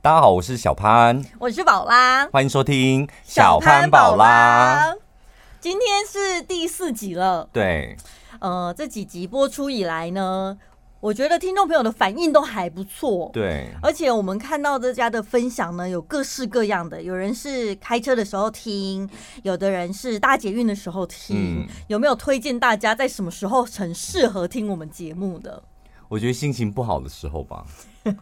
大家好，我是小潘，我是宝拉，欢迎收听小潘宝拉。今天是第四集了，对，呃，这几集播出以来呢，我觉得听众朋友的反应都还不错，对，而且我们看到大家的分享呢，有各式各样的，有人是开车的时候听，有的人是搭捷运的时候听，嗯、有没有推荐大家在什么时候很适合听我们节目的？我觉得心情不好的时候吧。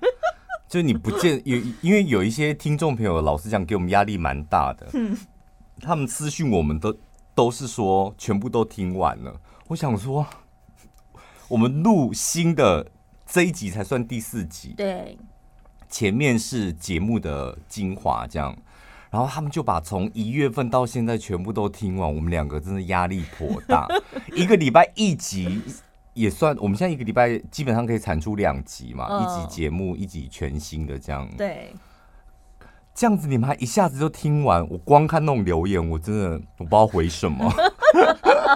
就你不见有，因为有一些听众朋友，老实讲，给我们压力蛮大的。嗯，他们私讯我们都都是说全部都听完了。我想说，我们录新的这一集才算第四集，对，前面是节目的精华，这样。然后他们就把从一月份到现在全部都听完，我们两个真的压力颇大，一个礼拜一集。也算，我们现在一个礼拜基本上可以产出两集嘛，哦、一集节目，一集全新的这样。对，这样子你们还一下子就听完，我光看那种留言，我真的我不知道回什么。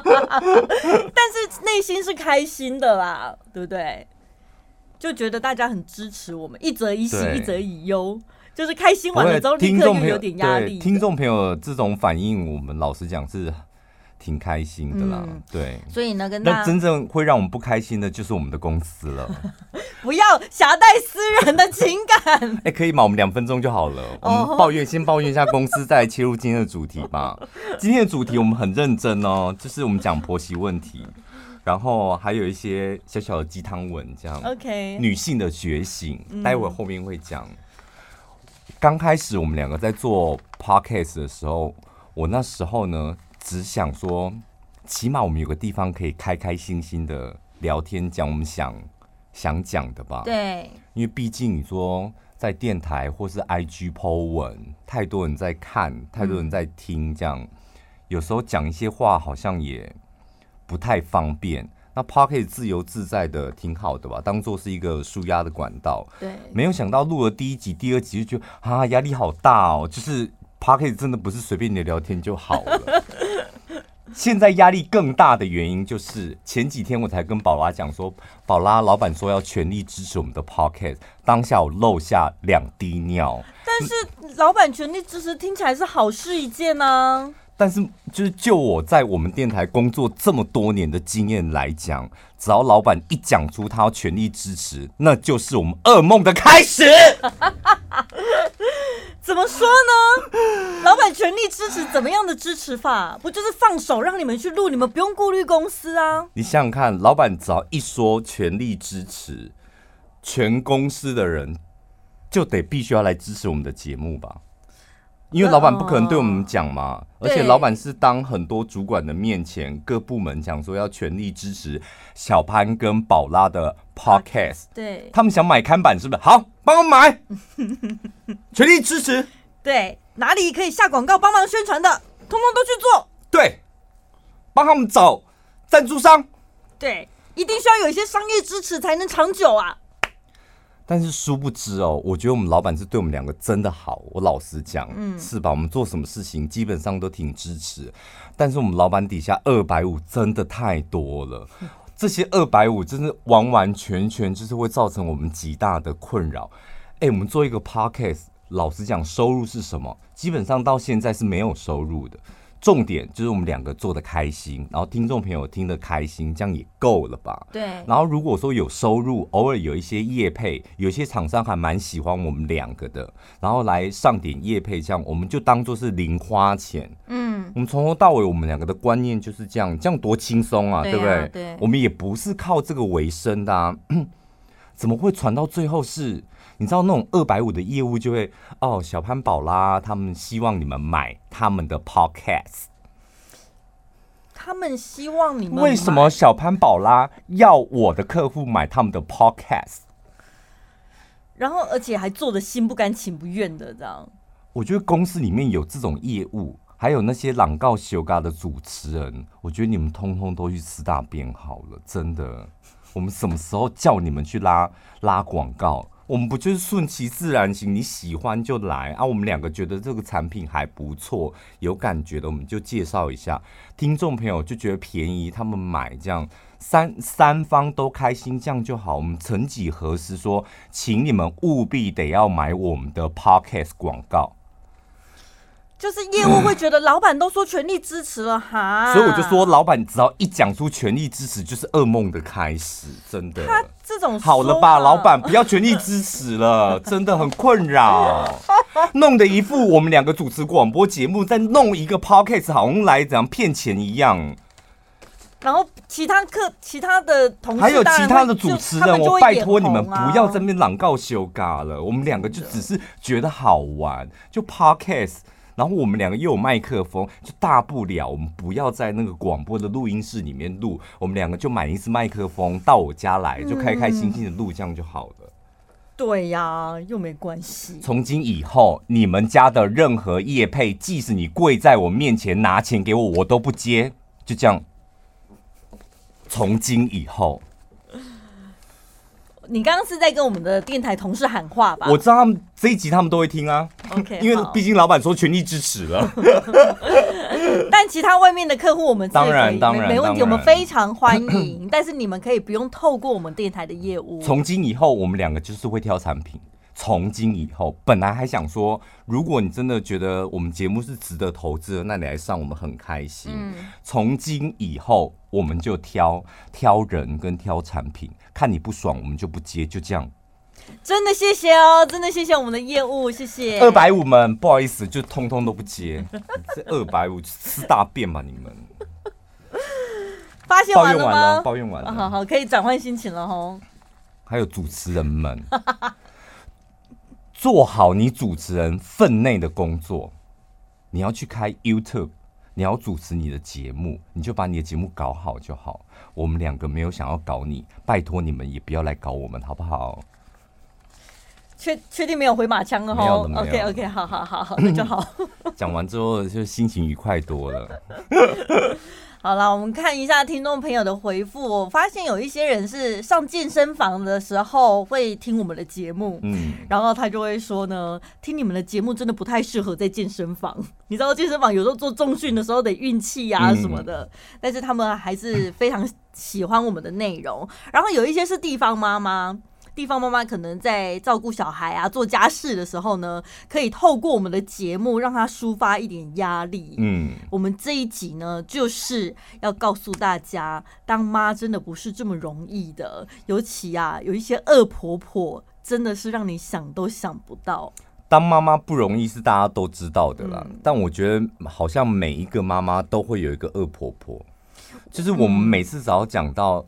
但是内心是开心的啦，对不对？就觉得大家很支持我们，一则以喜，一则以忧，就是开心完了之后立刻又有点压力。听众朋友这种反应，我们老实讲是。挺开心的啦，嗯、对，所以呢，跟那真正会让我们不开心的，就是我们的公司了。不要夹带私人的情感。哎、欸，可以吗？我们两分钟就好了。我们抱怨，先抱怨一下公司，再来切入今天的主题吧。今天的主题我们很认真哦，就是我们讲婆媳问题，然后还有一些小小的鸡汤文，这样。OK，女性的觉醒，待会儿后面会讲。刚、嗯、开始我们两个在做 Podcast 的时候，我那时候呢。只想说，起码我们有个地方可以开开心心的聊天，讲我们想想讲的吧。对，因为毕竟你说在电台或是 IG po 文，太多人在看，太多人在听，这样、嗯、有时候讲一些话好像也不太方便。那 Podcast 自由自在的挺好的吧，当做是一个舒压的管道。对，没有想到录了第一集、第二集就觉得啊，压力好大哦，就是 Podcast 真的不是随便你聊天就好了。现在压力更大的原因就是前几天我才跟宝拉讲说，宝拉老板说要全力支持我们的 Pocket，当下我漏下两滴尿。但是老板全力支持听起来是好事一件呢、啊。但是就是就我在我们电台工作这么多年的经验来讲，只要老板一讲出他要全力支持，那就是我们噩梦的开始。怎么说呢？老板全力支持，怎么样的支持法？不就是放手让你们去录，你们不用顾虑公司啊？你想想看，老板只要一说全力支持，全公司的人就得必须要来支持我们的节目吧？因为老板不可能对我们讲嘛，而且老板是当很多主管的面前，各部门讲说要全力支持小潘跟宝拉的 podcast，对，他们想买看板是不是？好，帮我买，全力支持。对，哪里可以下广告帮忙宣传的，通通都去做。对，帮他们找赞助商。对，一定需要有一些商业支持才能长久啊。但是殊不知哦，我觉得我们老板是对我们两个真的好。我老实讲，嗯，是吧？我们做什么事情基本上都挺支持。但是我们老板底下二百五真的太多了，这些二百五真的完完全全就是会造成我们极大的困扰。哎，我们做一个 podcast，老实讲，收入是什么？基本上到现在是没有收入的。重点就是我们两个做的开心，然后听众朋友听得开心，这样也够了吧？对。然后如果说有收入，偶尔有一些业配，有些厂商还蛮喜欢我们两个的，然后来上点业配，这样我们就当做是零花钱。嗯。我们从头到尾，我们两个的观念就是这样，这样多轻松啊，对，啊对不对？对。我们也不是靠这个为生的啊，怎么会传到最后是？你知道那种二百五的业务就会哦，小潘宝拉他们希望你们买他们的 podcast，他们希望你们为什么小潘宝拉要我的客户买他们的 podcast？然后而且还做的心不甘情不愿的这样。我觉得公司里面有这种业务，还有那些朗告修嘎的主持人，我觉得你们通通都去吃大便好了，真的。我们什么时候叫你们去拉拉广告？我们不就是顺其自然型，你喜欢就来啊！我们两个觉得这个产品还不错，有感觉的我们就介绍一下。听众朋友就觉得便宜，他们买这样，三三方都开心，这样就好。我们曾几何时说，请你们务必得要买我们的 Podcast 广告。就是业务会觉得老板都说全力支持了 哈，所以我就说，老板只要一讲出全力支持，就是噩梦的开始，真的。他这种好了吧，老板不要全力支持了，真的很困扰，弄得一副我们两个主持广播节目，再弄一个 podcast，好像来怎样骗钱一样。然后其他客、其他的同事，还有其他的主持人，啊、我拜托你们不要在那边朗告羞嘎了。我们两个就只是觉得好玩，就 podcast。然后我们两个又有麦克风，就大不了我们不要在那个广播的录音室里面录，我们两个就买一支麦克风到我家来，就开开心心的录，这样就好了。嗯、对呀，又没关系。从今以后，你们家的任何业配，即使你跪在我面前拿钱给我，我都不接。就这样。从今以后。你刚刚是在跟我们的电台同事喊话吧？我知道他们这一集他们都会听啊。OK，因为毕竟老板说全力支持了。但其他外面的客户，我们当然当然没问题，我们非常欢迎。但是你们可以不用透过我们电台的业务。从今以后，我们两个就是会挑产品。从今以后，本来还想说，如果你真的觉得我们节目是值得投资的，那你来上我们很开心。从、嗯、今以后，我们就挑挑人跟挑产品，看你不爽，我们就不接，就这样。真的谢谢哦，真的谢谢我们的业务，谢谢。二百五们，不好意思，就通通都不接。这二百五吃大便吧，你们。发现完了吗？抱怨完了，好好，可以转换心情了吼。还有主持人们。做好你主持人分内的工作，你要去开 YouTube，你要主持你的节目，你就把你的节目搞好就好。我们两个没有想要搞你，拜托你们也不要来搞我们，好不好？确确定没有回马枪了哈？OK OK，好好好好，那 就好。讲完之后就心情愉快多了。好了，我们看一下听众朋友的回复。我发现有一些人是上健身房的时候会听我们的节目，嗯，然后他就会说呢，听你们的节目真的不太适合在健身房。你知道健身房有时候做重训的时候得运气呀什么的，但是他们还是非常喜欢我们的内容。然后有一些是地方妈妈。地方妈妈可能在照顾小孩啊、做家事的时候呢，可以透过我们的节目让她抒发一点压力。嗯，我们这一集呢，就是要告诉大家，当妈真的不是这么容易的，尤其啊，有一些恶婆婆，真的是让你想都想不到。当妈妈不容易是大家都知道的啦，嗯，但我觉得好像每一个妈妈都会有一个恶婆婆，就是我们每次只要讲到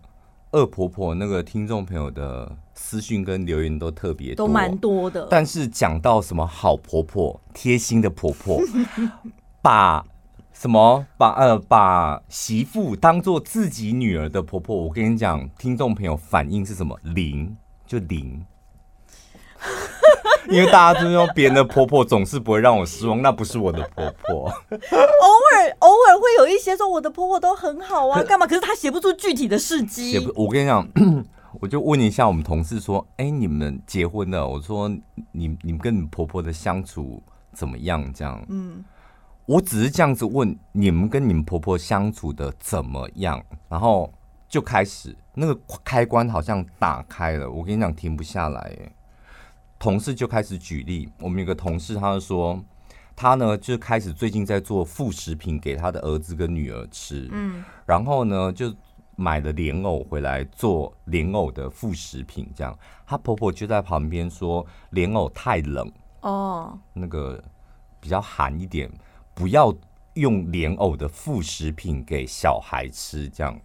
恶婆婆，那个听众朋友的。私讯跟留言都特别多，都蛮多的。但是讲到什么好婆婆、贴心的婆婆，把什么把呃把媳妇当做自己女儿的婆婆，我跟你讲，听众朋友反应是什么？零，就零。因为大家都说别人的婆婆总是不会让我失望，那不是我的婆婆。偶尔偶尔会有一些说我的婆婆都很好啊，干嘛？可是她写不出具体的事迹。写不，我跟你讲。我就问一下我们同事说：“哎、欸，你们结婚了？”我说：“你你们跟你婆婆的相处怎么样？”这样，嗯，我只是这样子问你们跟你们婆婆相处的怎么样，然后就开始那个开关好像打开了。我跟你讲，停不下来。同事就开始举例，我们有个同事，他就说他呢就开始最近在做副食品给他的儿子跟女儿吃，嗯，然后呢就。买了莲藕回来做莲藕的副食品，这样，她婆婆就在旁边说莲藕太冷哦，那个比较寒一点，不要用莲藕的副食品给小孩吃，这样。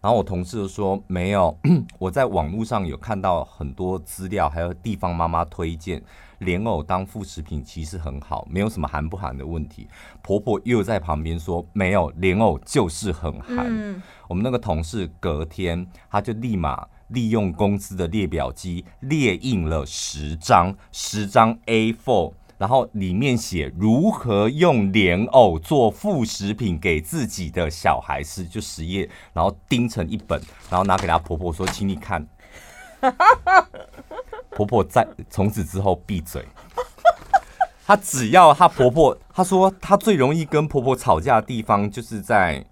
然后我同事就说没有，我在网络上有看到很多资料，还有地方妈妈推荐莲藕当副食品，其实很好，没有什么寒不寒的问题。婆婆又在旁边说没有，莲藕就是很寒。嗯我们那个同事隔天，他就立马利用公司的列表机列印了十张十张 A4，然后里面写如何用莲藕做副食品给自己的小孩吃，就十页，然后钉成一本，然后拿给他婆婆说：“请你看。”婆婆在从此之后闭嘴。她只要她婆婆，她说她最容易跟婆婆吵架的地方就是在。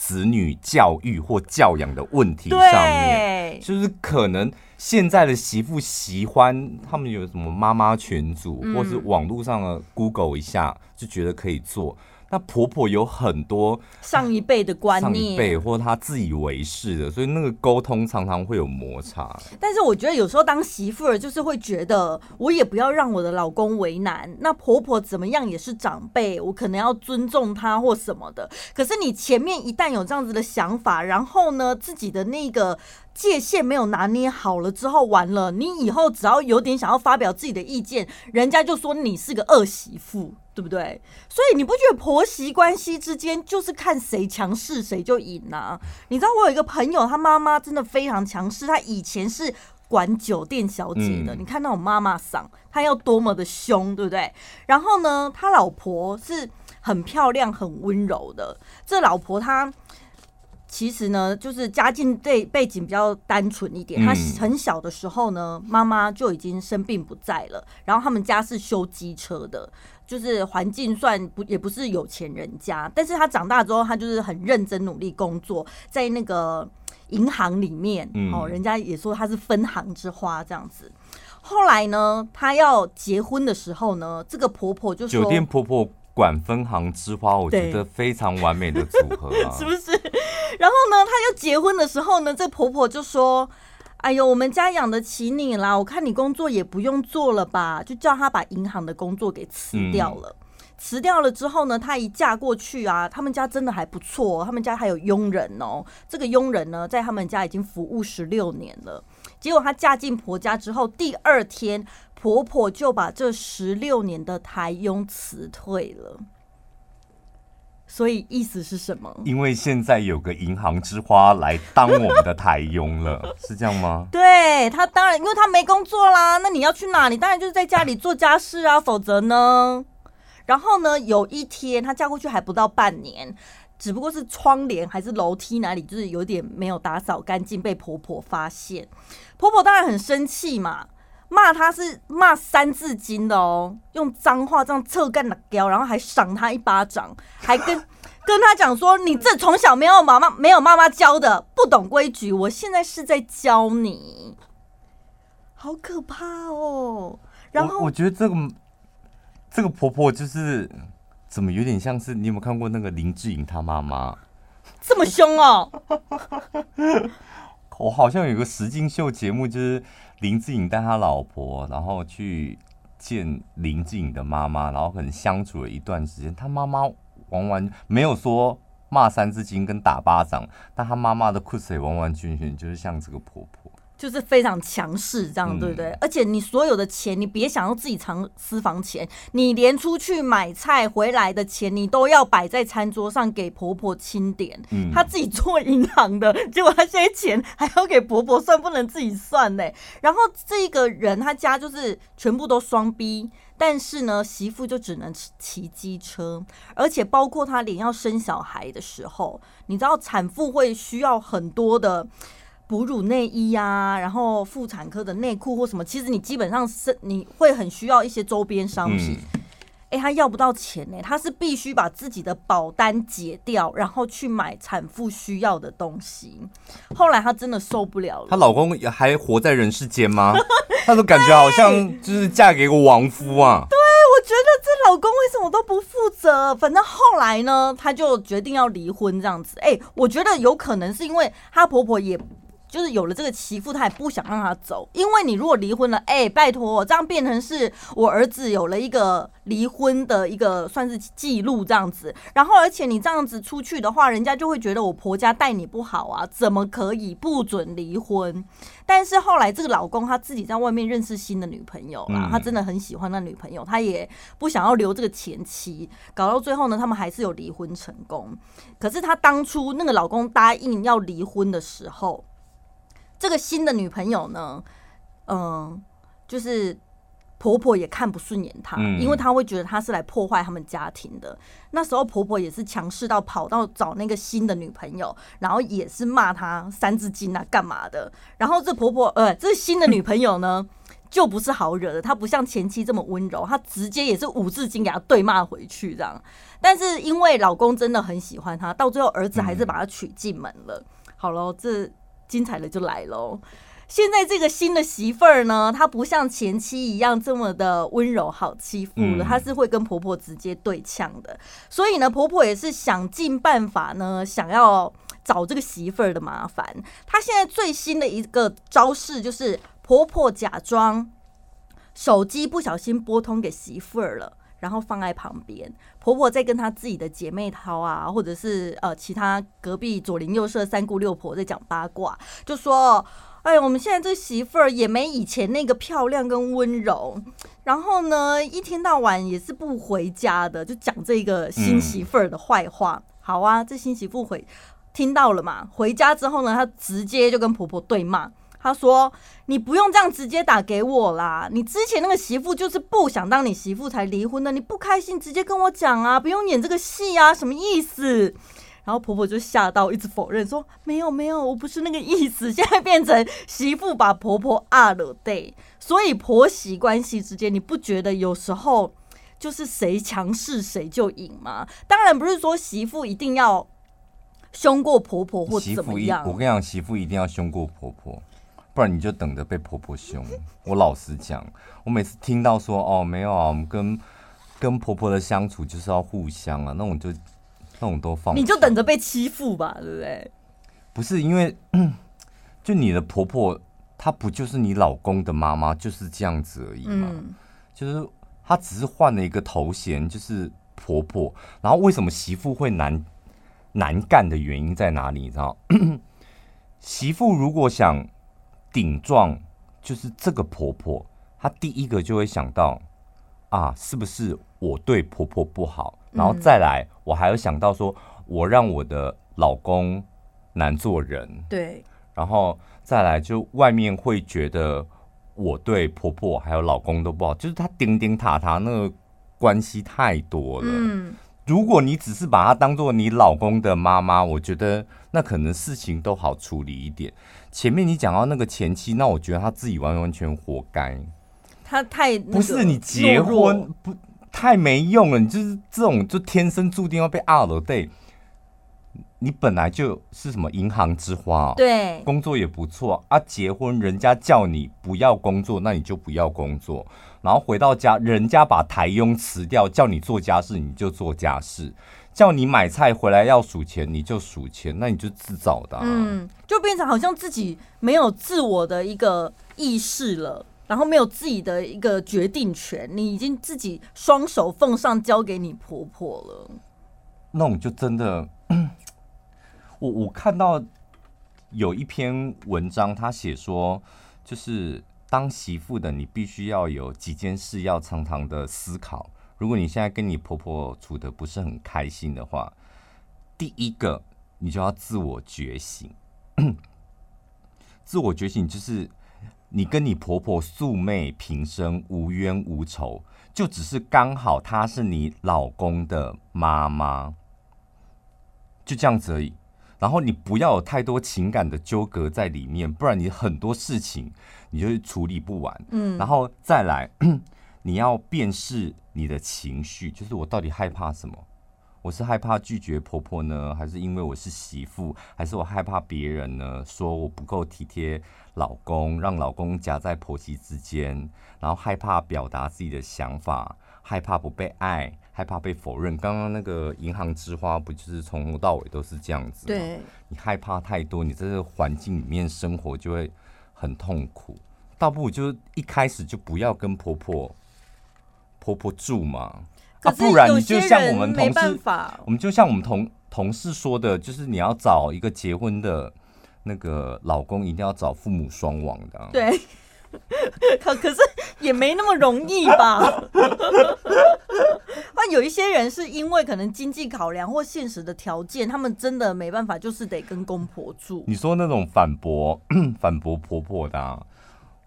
子女教育或教养的问题上面，就是可能现在的媳妇喜欢他们有什么妈妈群组，嗯、或是网络上的 Google 一下，就觉得可以做。那婆婆有很多上一辈的观念，上一辈或她自以为是的，所以那个沟通常常会有摩擦。但是我觉得有时候当媳妇儿就是会觉得，我也不要让我的老公为难。那婆婆怎么样也是长辈，我可能要尊重她或什么的。可是你前面一旦有这样子的想法，然后呢，自己的那个界限没有拿捏好了之后，完了，你以后只要有点想要发表自己的意见，人家就说你是个恶媳妇。对不对？所以你不觉得婆媳关系之间就是看谁强势谁就赢啊？你知道我有一个朋友，他妈妈真的非常强势，她以前是管酒店小姐的。嗯、你看那种妈妈嗓，她要多么的凶，对不对？然后呢，他老婆是很漂亮、很温柔的。这老婆她其实呢，就是家境背背景比较单纯一点。他很小的时候呢，妈妈就已经生病不在了。然后他们家是修机车的。就是环境算不也不是有钱人家，但是他长大之后，他就是很认真努力工作，在那个银行里面，嗯、哦，人家也说他是分行之花这样子。后来呢，他要结婚的时候呢，这个婆婆就说酒店婆婆管分行之花，我觉得非常完美的组合啊，是不是？然后呢，她要结婚的时候呢，这婆婆就说。哎呦，我们家养得起你啦！我看你工作也不用做了吧，就叫她把银行的工作给辞掉了。辞掉了之后呢，她一嫁过去啊，他们家真的还不错，他们家还有佣人哦。这个佣人呢，在他们家已经服务十六年了。结果她嫁进婆家之后，第二天婆婆就把这十六年的台佣辞退了。所以意思是什么？因为现在有个银行之花来当我们的台佣了，是这样吗？对，他当然，因为他没工作啦，那你要去哪里？当然就是在家里做家事啊，否则呢？然后呢，有一天她嫁过去还不到半年，只不过是窗帘还是楼梯哪里，就是有点没有打扫干净，被婆婆发现。婆婆当然很生气嘛。骂他是骂三字经的哦，用脏话这样侧干的叼，然后还赏他一巴掌，还跟 跟他讲说：“你这从小没有妈妈没有妈妈教的，不懂规矩，我现在是在教你。”好可怕哦！然后我，我觉得这个这个婆婆就是怎么有点像是你有没有看过那个林志颖他妈妈这么凶哦？我好像有个实境秀节目就是。林志颖带他老婆，然后去见林志颖的妈妈，然后可能相处了一段时间。他妈妈完完没有说骂三字经跟打巴掌，但他妈妈的酷水完完全全就是像这个婆婆。就是非常强势，这样对不对？嗯、而且你所有的钱，你别想要自己藏私房钱，你连出去买菜回来的钱，你都要摆在餐桌上给婆婆清点。嗯，她自己做银行的，结果她现在钱还要给婆婆算，不能自己算呢。然后这个人他家就是全部都双逼但是呢，媳妇就只能骑机车，而且包括她连要生小孩的时候，你知道产妇会需要很多的。哺乳内衣呀、啊，然后妇产科的内裤或什么，其实你基本上是你会很需要一些周边商品。哎、嗯，他要不到钱呢，他是必须把自己的保单解掉，然后去买产妇需要的东西。后来她真的受不了了。她老公还活在人世间吗？她都感觉好像就是嫁给个亡夫啊。对，我觉得这老公为什么都不负责？反正后来呢，她就决定要离婚这样子。哎，我觉得有可能是因为她婆婆也。就是有了这个媳妇，他也不想让他走，因为你如果离婚了，哎、欸，拜托，这样变成是我儿子有了一个离婚的一个算是记录这样子，然后而且你这样子出去的话，人家就会觉得我婆家待你不好啊，怎么可以不准离婚？但是后来这个老公他自己在外面认识新的女朋友啦，他真的很喜欢那女朋友，他也不想要留这个前妻，搞到最后呢，他们还是有离婚成功。可是他当初那个老公答应要离婚的时候。这个新的女朋友呢，嗯，就是婆婆也看不顺眼她，嗯、因为她会觉得她是来破坏他们家庭的。那时候婆婆也是强势到跑到找那个新的女朋友，然后也是骂她三字经啊干嘛的。然后这婆婆呃，这新的女朋友呢，就不是好惹的，她不像前妻这么温柔，她直接也是五字经给她对骂回去这样。但是因为老公真的很喜欢她，到最后儿子还是把她娶进门了。嗯、好了，这精彩的就来喽。现在这个新的媳妇儿呢，她不像前妻一样这么的温柔好欺负了，她是会跟婆婆直接对呛的。所以呢，婆婆也是想尽办法呢，想要找这个媳妇儿的麻烦。她现在最新的一个招式就是，婆婆假装手机不小心拨通给媳妇儿了，然后放在旁边，婆婆在跟她自己的姐妹淘啊，或者是呃其他隔壁左邻右舍三姑六婆在讲八卦，就说。哎，我们现在这媳妇儿也没以前那个漂亮跟温柔，然后呢，一天到晚也是不回家的，就讲这个新媳妇儿的坏话。好啊，这新媳妇回听到了嘛？回家之后呢，她直接就跟婆婆对骂，他说：“你不用这样直接打给我啦，你之前那个媳妇就是不想当你媳妇才离婚的，你不开心直接跟我讲啊，不用演这个戏啊，什么意思？”然后婆婆就吓到，一直否认说没有没有，我不是那个意思。现在变成媳妇把婆婆啊了对，所以婆媳关系之间，你不觉得有时候就是谁强势谁就赢吗？当然不是说媳妇一定要凶过婆婆或怎么样。我跟你讲，媳妇一定要凶过婆婆，不然你就等着被婆婆凶。我老实讲，我每次听到说哦没有啊，我们跟跟婆婆的相处就是要互相啊，那我就。那种都放，你就等着被欺负吧，对不对？不是因为，就你的婆婆，她不就是你老公的妈妈，就是这样子而已嘛。嗯、就是她只是换了一个头衔，就是婆婆。然后为什么媳妇会难难干的原因在哪里？你知道？媳妇如果想顶撞，就是这个婆婆，她第一个就会想到啊，是不是我对婆婆不好？然后再来，我还有想到说，我让我的老公难做人，对，然后再来，就外面会觉得我对婆婆还有老公都不好，就是她顶顶塔塔那个关系太多了。嗯，如果你只是把她当做你老公的妈妈，我觉得那可能事情都好处理一点。前面你讲到那个前妻，那我觉得她自己完完全活该，她太不是你结婚不。太没用了，你就是这种就天生注定要被二了。对，你本来就是什么银行之花，对，工作也不错啊。结婚人家叫你不要工作，那你就不要工作。然后回到家，人家把台佣辞掉，叫你做家事，你就做家事。叫你买菜回来要数钱，你就数钱，那你就自找的啊。嗯，就变成好像自己没有自我的一个意识了。然后没有自己的一个决定权，你已经自己双手奉上交给你婆婆了。那种就真的，我我看到有一篇文章，他写说，就是当媳妇的你必须要有几件事要常常的思考。如果你现在跟你婆婆处得不是很开心的话，第一个你就要自我觉醒。自我觉醒就是。你跟你婆婆素昧平生，无冤无仇，就只是刚好她是你老公的妈妈，就这样子而已。然后你不要有太多情感的纠葛在里面，不然你很多事情你就会处理不完。嗯，然后再来，你要辨识你的情绪，就是我到底害怕什么？我是害怕拒绝婆婆呢，还是因为我是媳妇，还是我害怕别人呢？说我不够体贴老公，让老公夹在婆媳之间，然后害怕表达自己的想法，害怕不被爱，害怕被否认。刚刚那个银行之花不就是从头到尾都是这样子吗？对，你害怕太多，你在这个环境里面生活就会很痛苦。倒不如就一开始就不要跟婆婆婆婆住嘛。啊，不然你就像我们同事，我们就像我们同同事说的，就是你要找一个结婚的那个老公，一定要找父母双亡的啊。对，可可是也没那么容易吧？那有一些人是因为可能经济考量或现实的条件，他们真的没办法，就是得跟公婆住。你说那种反驳 反驳婆婆的啊，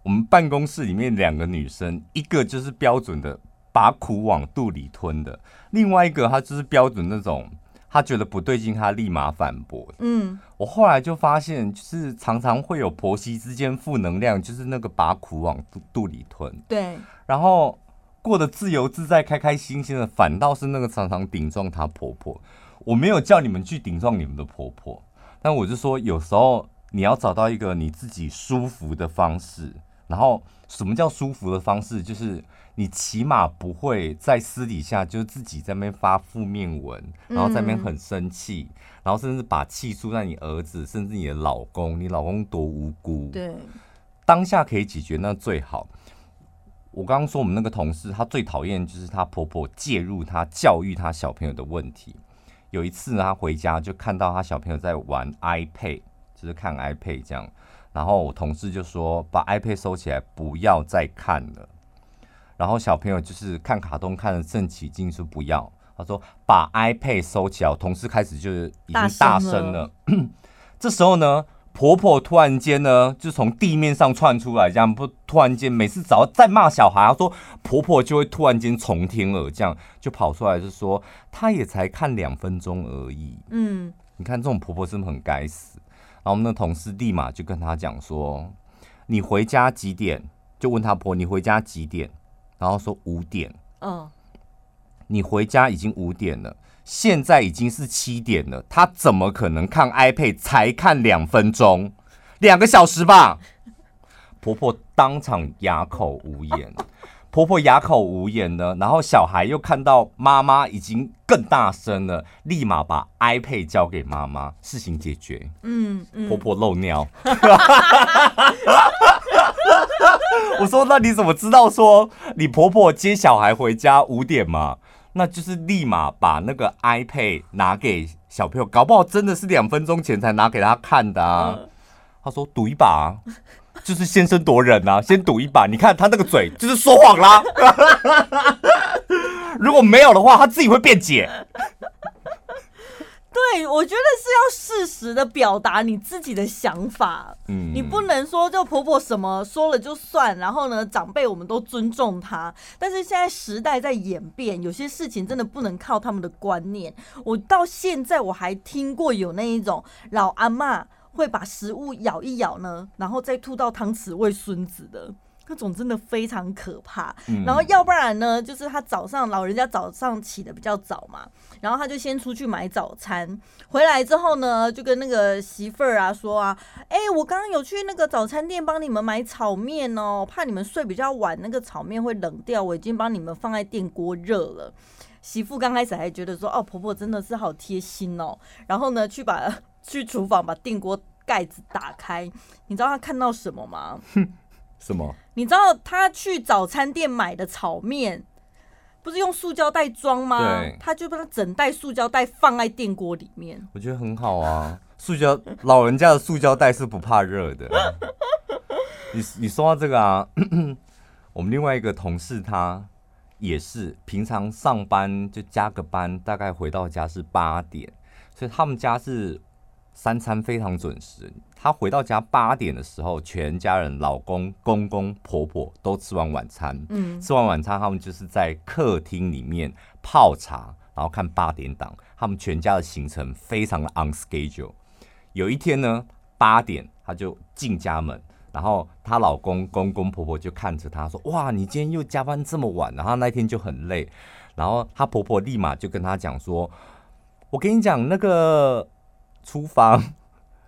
我们办公室里面两个女生，一个就是标准的。把苦往肚里吞的，另外一个她就是标准那种她觉得不对劲，他立马反驳。嗯，我后来就发现，就是常常会有婆媳之间负能量，就是那个把苦往肚肚里吞。对，然后过得自由自在、开开心心的，反倒是那个常常顶撞她婆婆。我没有叫你们去顶撞你们的婆婆，但我就说，有时候你要找到一个你自己舒服的方式。然后，什么叫舒服的方式？就是你起码不会在私底下就自己在那边发负面文，然后在那边很生气，嗯、然后甚至把气出在你儿子，甚至你的老公。你老公多无辜，对，当下可以解决那最好。我刚刚说我们那个同事，她最讨厌就是她婆婆介入她教育她小朋友的问题。有一次呢，她回家就看到她小朋友在玩 iPad，就是看 iPad 这样。然后我同事就说：“把 iPad 收起来，不要再看了。”然后小朋友就是看卡通看的正起劲，说不要。他说：“把 iPad 收起来。”我同事开始就是已经大声了。这时候呢，婆婆突然间呢就从地面上窜出来，这样不突然间每次只要再骂小孩，她说婆婆就会突然间从天而降，就跑出来就说：“她也才看两分钟而已。”嗯，你看这种婆婆是不是很该死？然后我们的同事立马就跟他讲说：“你回家几点？”就问他婆：“你回家几点？”然后说：“五点。”嗯，你回家已经五点了，现在已经是七点了，他怎么可能看 iPad 才看两分钟？两个小时吧？婆婆当场哑口无言。婆婆哑口无言呢，然后小孩又看到妈妈已经更大声了，立马把 iPad 交给妈妈，事情解决。嗯，嗯婆婆漏尿。我说，那你怎么知道说你婆婆接小孩回家五点嘛？那就是立马把那个 iPad 拿给小朋友，搞不好真的是两分钟前才拿给他看的啊。他说赌一把。就是先声夺人啊，先赌一把。你看他那个嘴，就是说谎啦。如果没有的话，他自己会辩解。对，我觉得是要适时的表达你自己的想法。嗯，你不能说就婆婆什么说了就算，然后呢，长辈我们都尊重他。但是现在时代在演变，有些事情真的不能靠他们的观念。我到现在我还听过有那一种老阿妈。会把食物咬一咬呢，然后再吐到汤匙喂孙子的那种，真的非常可怕。嗯、然后要不然呢，就是他早上老人家早上起得比较早嘛，然后他就先出去买早餐，回来之后呢，就跟那个媳妇儿啊说啊，哎，我刚刚有去那个早餐店帮你们买炒面哦，怕你们睡比较晚，那个炒面会冷掉，我已经帮你们放在电锅热了。媳妇刚开始还觉得说，哦，婆婆真的是好贴心哦，然后呢，去把。去厨房把电锅盖子打开，你知道他看到什么吗？什么？你知道他去早餐店买的炒面，不是用塑胶袋装吗？对，他就把它整袋塑胶袋放在电锅里面。我觉得很好啊，塑胶老人家的塑胶袋是不怕热的。你你说到这个啊，我们另外一个同事他也是平常上班就加个班，大概回到家是八点，所以他们家是。三餐非常准时。她回到家八点的时候，全家人、老公、公公、婆婆都吃完晚餐。嗯，吃完晚餐，他们就是在客厅里面泡茶，然后看八点档。他们全家的行程非常的 on schedule。有一天呢，八点她就进家门，然后她老公、公公、婆婆就看着她说：“哇，你今天又加班这么晚。”然后那天就很累。然后她婆婆立马就跟她讲说：“我跟你讲那个。”厨房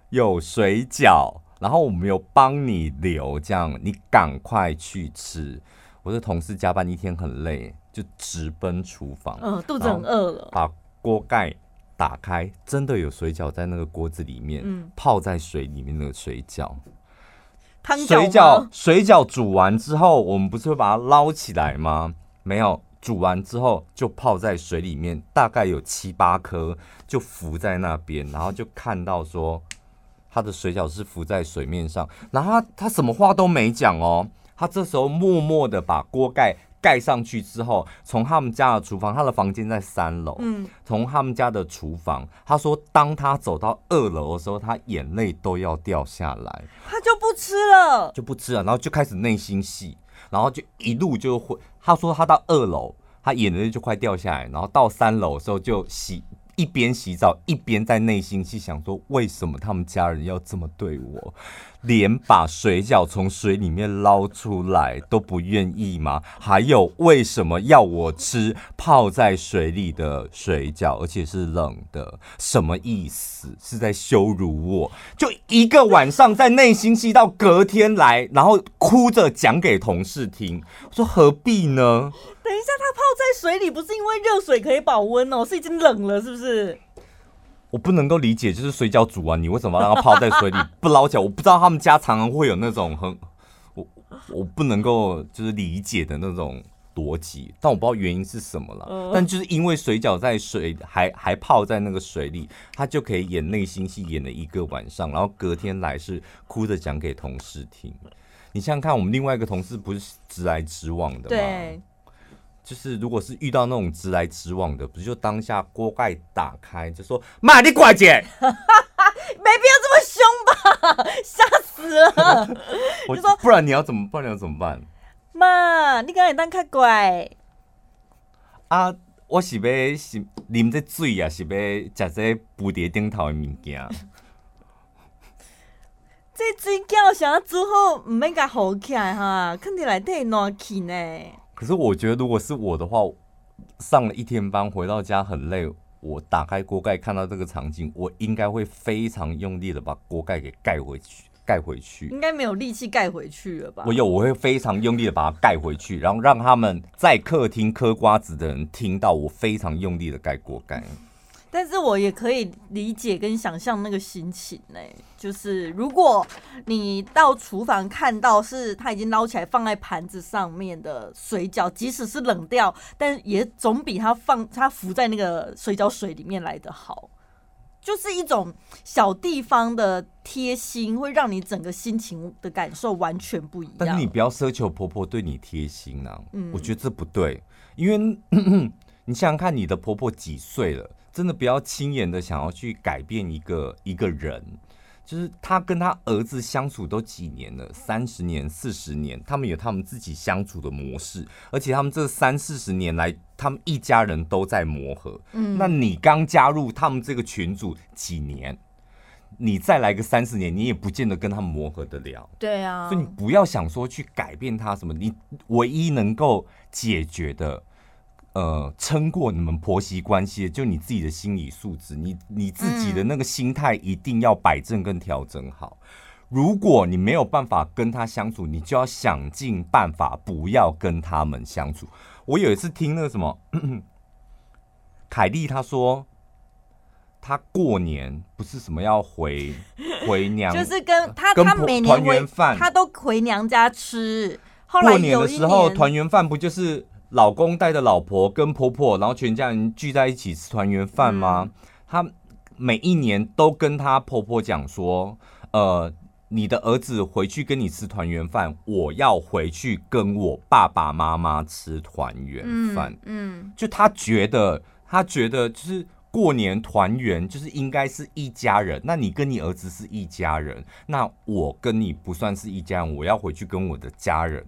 有水饺，然后我没有帮你留，这样你赶快去吃。我的同事加班一天很累，就直奔厨房。嗯，肚子很饿了。把锅盖打开，真的有水饺在那个锅子里面，嗯、泡在水里面的水饺。水饺水饺煮完之后，我们不是会把它捞起来吗？没有。煮完之后就泡在水里面，大概有七八颗就浮在那边，然后就看到说他的水饺是浮在水面上，然后他他什么话都没讲哦，他这时候默默的把锅盖盖上去之后，从他们家的厨房，他的房间在三楼，嗯，从他们家的厨房，他说当他走到二楼的时候，他眼泪都要掉下来，他就不吃了，就不吃了，然后就开始内心戏。然后就一路就会，他说他到二楼，他眼泪就快掉下来，然后到三楼的时候就洗一边洗澡一边在内心去想说，为什么他们家人要这么对我？连把水饺从水里面捞出来都不愿意吗？还有，为什么要我吃泡在水里的水饺，而且是冷的？什么意思？是在羞辱我？就一个晚上在内心戏到隔天来，然后哭着讲给同事听。我说何必呢？等一下，他泡在水里不是因为热水可以保温哦，是已经冷了，是不是？我不能够理解，就是水饺煮完，你为什么让它泡在水里 不捞起来？我不知道他们家常常会有那种很我我不能够就是理解的那种逻辑，但我不知道原因是什么了。嗯、但就是因为水饺在水还还泡在那个水里，他就可以演内心戏演了一个晚上，然后隔天来是哭着讲给同事听。你想想看，我们另外一个同事不是直来直往的吗？对。就是如果是遇到那种直来直往的，不是就当下锅盖打开就说妈你怪姐，没必要这么凶吧，吓死了。我就说不然你要怎么办？你要怎么办？妈，你刚才当较乖啊！我是要是啉这水啊，是要食这布碟顶头的物件。这水饺想要煮好，唔免甲好起来哈，肯定来得暖气呢。可是我觉得，如果是我的话，上了一天班回到家很累，我打开锅盖看到这个场景，我应该会非常用力的把锅盖给盖回去，盖回去。应该没有力气盖回去了吧？我有，我会非常用力的把它盖回去，然后让他们在客厅嗑瓜子的人听到我非常用力的盖锅盖。但是我也可以理解跟想象那个心情呢、欸，就是如果你到厨房看到是他已经捞起来放在盘子上面的水饺，即使是冷掉，但也总比他放他浮在那个水饺水里面来的好。就是一种小地方的贴心，会让你整个心情的感受完全不一样。但是你不要奢求婆婆对你贴心啊，嗯，我觉得这不对，因为 你想想看，你的婆婆几岁了？真的不要轻言的想要去改变一个一个人，就是他跟他儿子相处都几年了，三十年、四十年，他们有他们自己相处的模式，而且他们这三四十年来，他们一家人都在磨合。嗯，那你刚加入他们这个群组几年，你再来个三十年，你也不见得跟他们磨合得了。对啊，所以你不要想说去改变他什么，你唯一能够解决的。呃，撑过你们婆媳关系，就你自己的心理素质，你你自己的那个心态一定要摆正跟调整好。如果你没有办法跟他相处，你就要想尽办法不要跟他们相处。我有一次听那个什么，凯莉她说，她过年不是什么要回 回娘，就是跟她她每年团圆饭，她都回娘家吃。后来过年的时候，团圆饭不就是？老公带着老婆跟婆婆，然后全家人聚在一起吃团圆饭吗？她、嗯、每一年都跟她婆婆讲说：“呃，你的儿子回去跟你吃团圆饭，我要回去跟我爸爸妈妈吃团圆饭。嗯”嗯，就她觉得，她觉得就是过年团圆就是应该是一家人。那你跟你儿子是一家人，那我跟你不算是一家人，我要回去跟我的家人。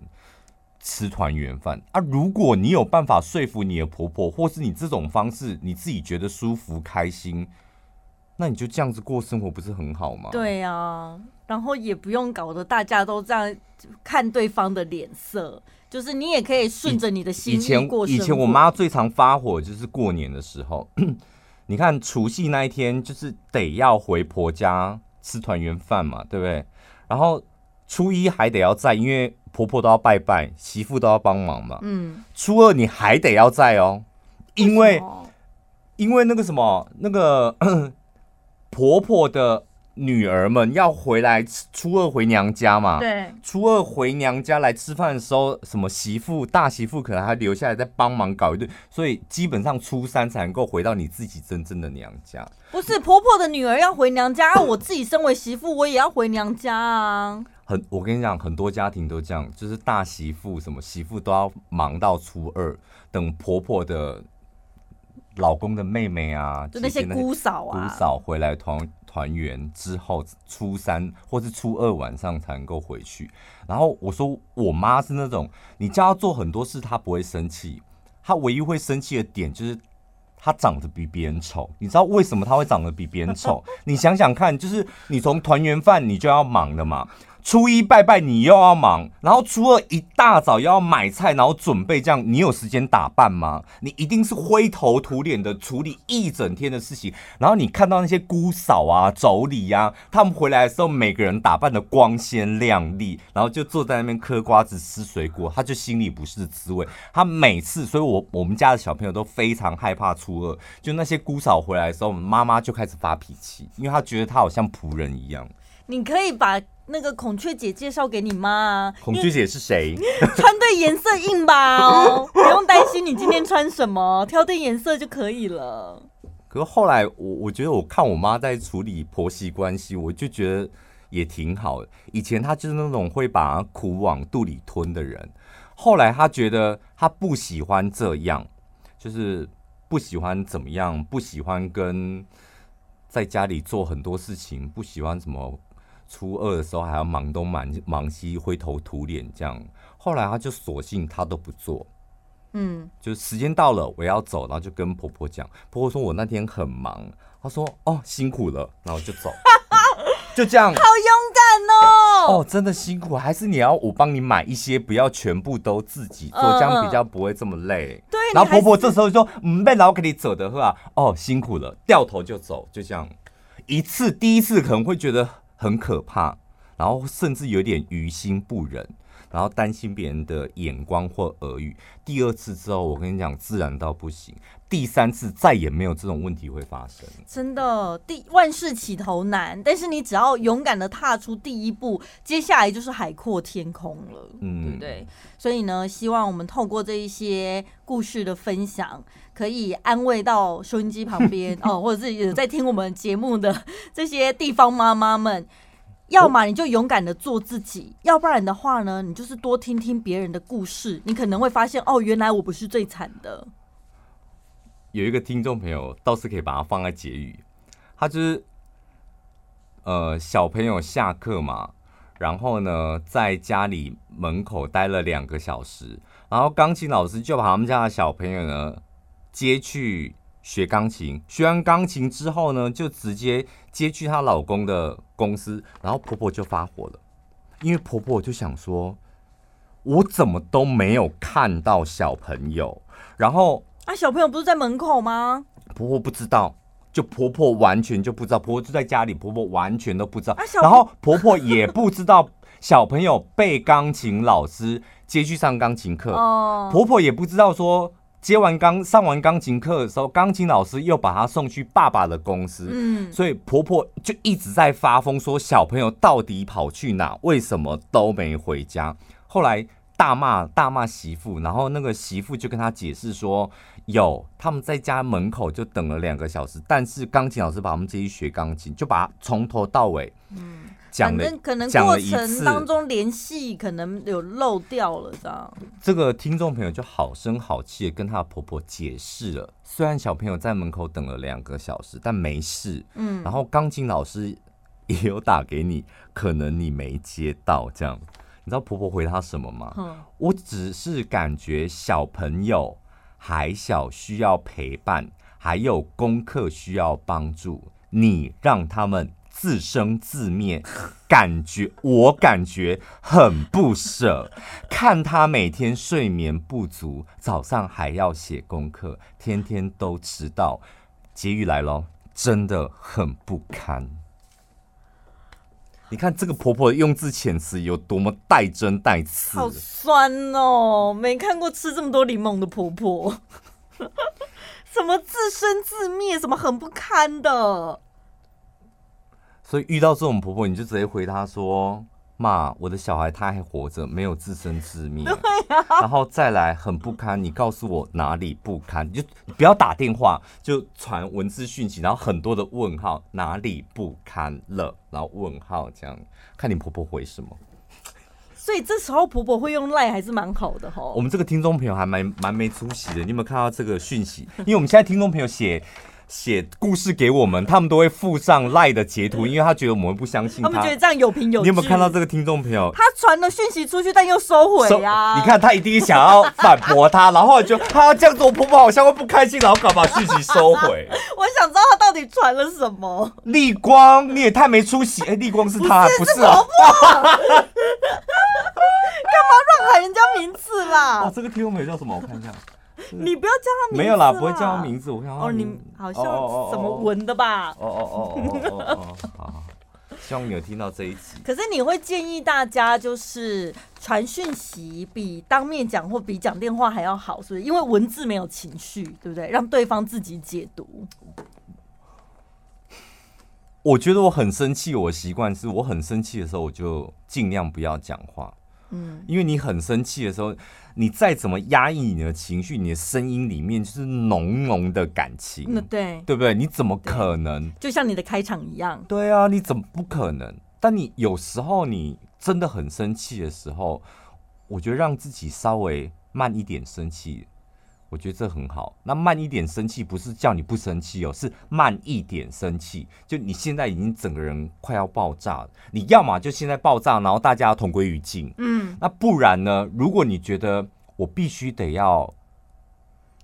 吃团圆饭啊！如果你有办法说服你的婆婆，或是你这种方式你自己觉得舒服开心，那你就这样子过生活不是很好吗？对啊，然后也不用搞得大家都这样看对方的脸色，就是你也可以顺着你的心意过以前我妈最常发火就是过年的时候，你看除夕那一天就是得要回婆家吃团圆饭嘛，对不对？然后初一还得要在，因为。婆婆都要拜拜，媳妇都要帮忙嘛。嗯，初二你还得要在哦，因为因为那个什么，那个 婆婆的女儿们要回来初二回娘家嘛。对，初二回娘家来吃饭的时候，什么媳妇大媳妇可能还留下来再帮忙搞一顿，所以基本上初三才能够回到你自己真正的娘家。不是婆婆的女儿要回娘家，啊，我自己身为媳妇，我也要回娘家啊。很，我跟你讲，很多家庭都这样，就是大媳妇什么媳妇都要忙到初二，等婆婆的老公的妹妹啊，就那些姑嫂啊，姑嫂回来团团圆之后，初三或是初二晚上才能够回去。然后我说，我妈是那种，你叫她做很多事，她不会生气，她唯一会生气的点就是他长得比别人丑，你知道为什么他会长得比别人丑？你想想看，就是你从团圆饭你就要忙的嘛。初一拜拜，你又要忙，然后初二一大早又要买菜，然后准备这样，你有时间打扮吗？你一定是灰头土脸的处理一整天的事情。然后你看到那些姑嫂啊、妯娌呀，他们回来的时候，每个人打扮得光鲜亮丽，然后就坐在那边嗑瓜子、吃水果，他就心里不是滋味。他每次，所以我我们家的小朋友都非常害怕初二，就那些姑嫂回来的时候，妈妈就开始发脾气，因为她觉得她好像仆人一样。你可以把那个孔雀姐介绍给你妈啊。孔雀姐是谁？穿对颜色硬吧哦，不用担心你今天穿什么，挑对颜色就可以了。可是后来我我觉得我看我妈在处理婆媳关系，我就觉得也挺好的。以前她就是那种会把苦往肚里吞的人，后来她觉得她不喜欢这样，就是不喜欢怎么样，不喜欢跟在家里做很多事情，不喜欢什么。初二的时候还要忙东忙忙西，灰头土脸这样。后来他就索性他都不做，嗯，就是时间到了我要走，然后就跟婆婆讲。婆婆说我那天很忙，她说哦辛苦了，然后就走，就这样。好勇敢哦！哦，真的辛苦，还是你要我帮你买一些，不要全部都自己做，这样比较不会这么累。对。然后婆婆这时候就说嗯，被老给你走的话，哦辛苦了，掉头就走，就这样。一次第一次可能会觉得。很可怕，然后甚至有点于心不忍，然后担心别人的眼光或耳语。第二次之后，我跟你讲，自然到不行。第三次再也没有这种问题会发生。真的，第万事起头难，但是你只要勇敢的踏出第一步，接下来就是海阔天空了，嗯，对不对？所以呢，希望我们透过这一些故事的分享，可以安慰到收音机旁边 哦，或者是有在听我们节目的这些地方妈妈们。要么你就勇敢的做自己，要不然的话呢，你就是多听听别人的故事，你可能会发现哦，原来我不是最惨的。有一个听众朋友倒是可以把它放在结语，他就是呃小朋友下课嘛，然后呢在家里门口待了两个小时，然后钢琴老师就把他们家的小朋友呢接去。学钢琴，学完钢琴之后呢，就直接接去她老公的公司，然后婆婆就发火了，因为婆婆就想说，我怎么都没有看到小朋友，然后啊，小朋友不是在门口吗？婆婆不知道，就婆婆完全就不知道，婆婆就在家里，婆婆完全都不知道，然后婆婆也不知道小朋友被钢琴老师接去上钢琴课，婆婆也不知道说。接完钢上完钢琴课的时候，钢琴老师又把他送去爸爸的公司，嗯，所以婆婆就一直在发疯，说小朋友到底跑去哪？为什么都没回家？后来大骂大骂媳妇，然后那个媳妇就跟他解释说，有他们在家门口就等了两个小时，但是钢琴老师把他们接去学钢琴，就把他从头到尾，嗯。反正可能过程当中联系可能有漏掉了，这样。这个听众朋友就好声好气的跟她婆婆解释了，虽然小朋友在门口等了两个小时，但没事。嗯。然后钢琴老师也有打给你，可能你没接到，这样。你知道婆婆回她什么吗？嗯。我只是感觉小朋友还小，需要陪伴，还有功课需要帮助，你让他们。自生自灭，感觉我感觉很不舍。看他每天睡眠不足，早上还要写功课，天天都迟到。结语来了，真的很不堪。你看这个婆婆用字遣词有多么带针带刺，好酸哦！没看过吃这么多柠檬的婆婆，什么自生自灭，什么很不堪的。所以遇到这种婆婆，你就直接回她说：“妈，我的小孩他还活着，没有自生自灭。”对然后再来很不堪，你告诉我哪里不堪？你就不要打电话，就传文字讯息，然后很多的问号，哪里不堪了？然后问号这样，看你婆婆回什么。所以这时候婆婆会用赖还是蛮好的哈。我们这个听众朋友还蛮蛮没出息的，你有没有看到这个讯息？因为我们现在听众朋友写。写故事给我们，他们都会附上赖的截图，因为他觉得我们不相信他。他们觉得这样有凭有据。你有没有看到这个听众朋友？他传了讯息出去，但又收回啊！你看他一定想要反驳他，然后就他这样子，我婆婆好像会不开心，然后赶把讯息收回。我想知道他到底传了什么。立光，你也太没出息！哎、欸，立光是他，不是，不是啊？干嘛乱喊人家名字啦？哦，这个听众朋友叫什么？我看一下。你不要叫他名字。没有啦，不会叫他名字。我看哦，你好像什么文的吧？哦哦哦哦哦哦，好，好，希望你有听到这一集。可是你会建议大家，就是传讯息比当面讲或比讲电话还要好，是不是？因为文字没有情绪，对不对？让对方自己解读。我觉得我很生气，我习惯是我很生气的时候，我就尽量不要讲话。嗯，因为你很生气的时候，你再怎么压抑你的情绪，你的声音里面就是浓浓的感情。那对，对不对？你怎么可能？就像你的开场一样。对啊，你怎么不可能？但你有时候你真的很生气的时候，我觉得让自己稍微慢一点生气。我觉得这很好。那慢一点生气，不是叫你不生气哦，是慢一点生气。就你现在已经整个人快要爆炸了，你要么就现在爆炸，然后大家要同归于尽。嗯，那不然呢？如果你觉得我必须得要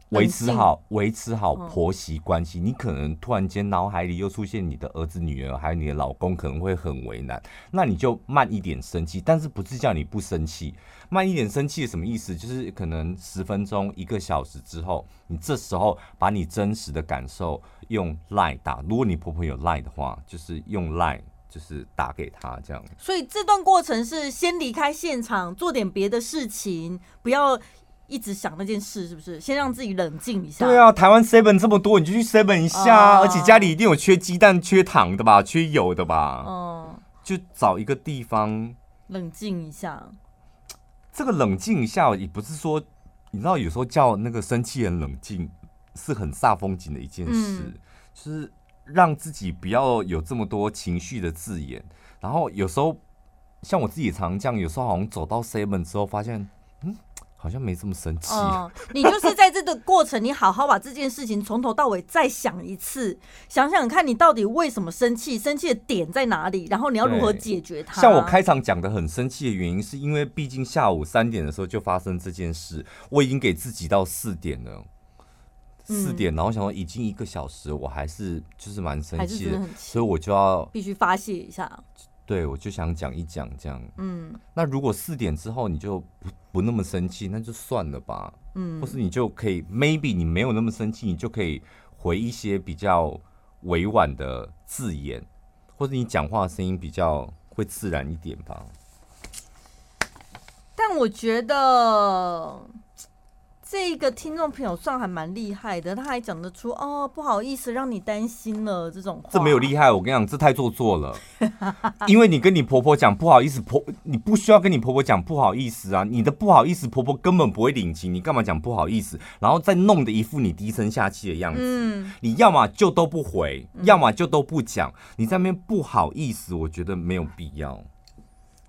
维持好维持好婆媳关系，你可能突然间脑海里又出现你的儿子、女儿，还有你的老公，可能会很为难。那你就慢一点生气，但是不是叫你不生气？慢一点生气什么意思？就是可能十分钟、一个小时之后，你这时候把你真实的感受用 Line 打。如果你婆婆有 Line 的话，就是用 Line 就是打给她这样。所以这段过程是先离开现场，做点别的事情，不要一直想那件事，是不是？先让自己冷静一下。对啊，台湾 Seven 这么多，你就去 Seven 一下，哦、而且家里一定有缺鸡蛋、缺糖的吧，缺油的吧。嗯，就找一个地方冷静一下。这个冷静一下，也不是说，你知道，有时候叫那个生气人冷静，是很煞风景的一件事，嗯、就是让自己不要有这么多情绪的字眼。然后有时候，像我自己常这样，有时候好像走到 seven 之后，发现，嗯。好像没这么生气。哦，你就是在这个过程，你好好把这件事情从头到尾再想一次，想想看你到底为什么生气，生气的点在哪里，然后你要如何解决它。像我开场讲的很生气的原因，是因为毕竟下午三点的时候就发生这件事，我已经给自己到四点了，四点，然后想说已经一个小时，我还是就是蛮生气的，所以我就要必须发泄一下。对，我就想讲一讲这样。嗯，那如果四点之后你就不不那么生气，那就算了吧。嗯，或是你就可以，maybe 你没有那么生气，你就可以回一些比较委婉的字眼，或者你讲话的声音比较会自然一点吧。但我觉得。这个听众朋友算还蛮厉害的，他还讲得出哦，不好意思让你担心了这种话。这没有厉害，我跟你讲，这太做作了。因为你跟你婆婆讲不好意思，婆你不需要跟你婆婆讲不好意思啊，你的不好意思婆婆根本不会领情，你干嘛讲不好意思，然后再弄得一副你低声下气的样子。嗯，你要么就都不回，要么就都不讲，你在那边不好意思，我觉得没有必要。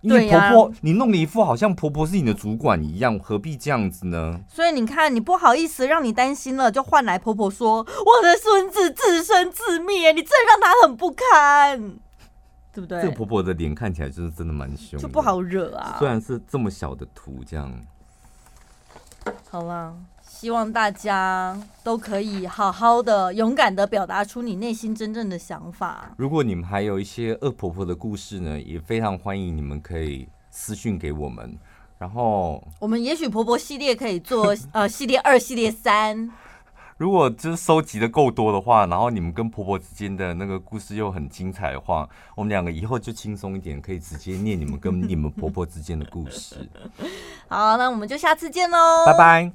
因为婆婆，啊、你弄了一副好像婆婆是你的主管一样，何必这样子呢？所以你看，你不好意思让你担心了，就换来婆婆说我的孙子自生自灭，你这让他很不堪，对不对？这个婆婆的脸看起来就是真的蛮凶，就不好惹啊。虽然是这么小的图，这样。好了。希望大家都可以好好的、勇敢的表达出你内心真正的想法。如果你们还有一些恶婆婆的故事呢，也非常欢迎你们可以私讯给我们。然后我们也许婆婆系列可以做 呃系列二、系列三。如果就是收集的够多的话，然后你们跟婆婆之间的那个故事又很精彩的话，我们两个以后就轻松一点，可以直接念你们跟你们婆婆之间的故事。好，那我们就下次见喽，拜拜。